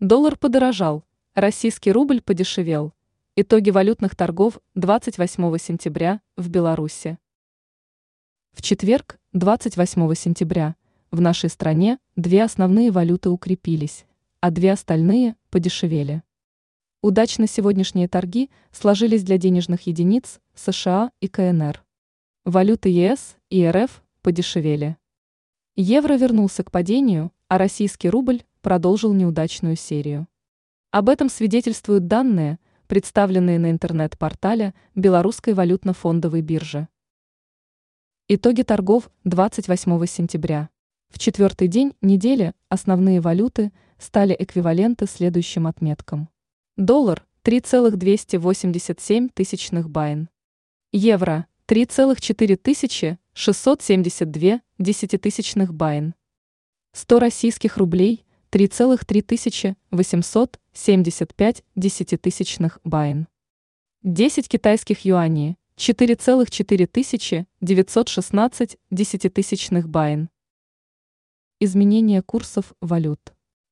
Доллар подорожал, российский рубль подешевел. Итоги валютных торгов 28 сентября в Беларуси. В четверг, 28 сентября, в нашей стране две основные валюты укрепились, а две остальные подешевели. Удачно сегодняшние торги сложились для денежных единиц США и КНР. Валюты ЕС и РФ подешевели. Евро вернулся к падению, а российский рубль продолжил неудачную серию. Об этом свидетельствуют данные, представленные на интернет-портале Белорусской валютно-фондовой биржи. Итоги торгов 28 сентября. В четвертый день недели основные валюты стали эквиваленты следующим отметкам. Доллар – 3,287 тысячных байн. Евро – 3,4 672 десятитысячных BYN. 100 российских рублей 3,3 875 десятитысячных BYN. 10 китайских юаней 4,4 916 десятитысячных BYN. Изменение курсов валют.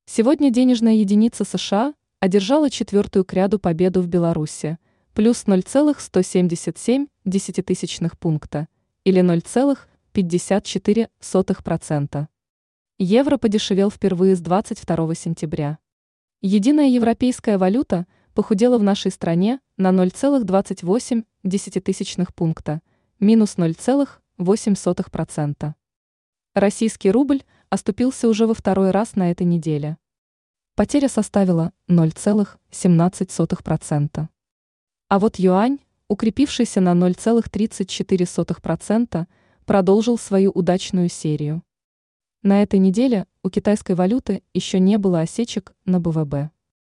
Сегодня денежная единица США одержала четвертую кряду победу в Беларуси, плюс 0,177 десятитысячных пункта или 0,54%. Евро подешевел впервые с 22 сентября. Единая европейская валюта похудела в нашей стране на 0,28 десятитысячных пункта, минус 0,08%. Российский рубль оступился уже во второй раз на этой неделе. Потеря составила 0,17%. А вот юань, укрепившийся на 0,34%, продолжил свою удачную серию. На этой неделе у китайской валюты еще не было осечек на БВБ.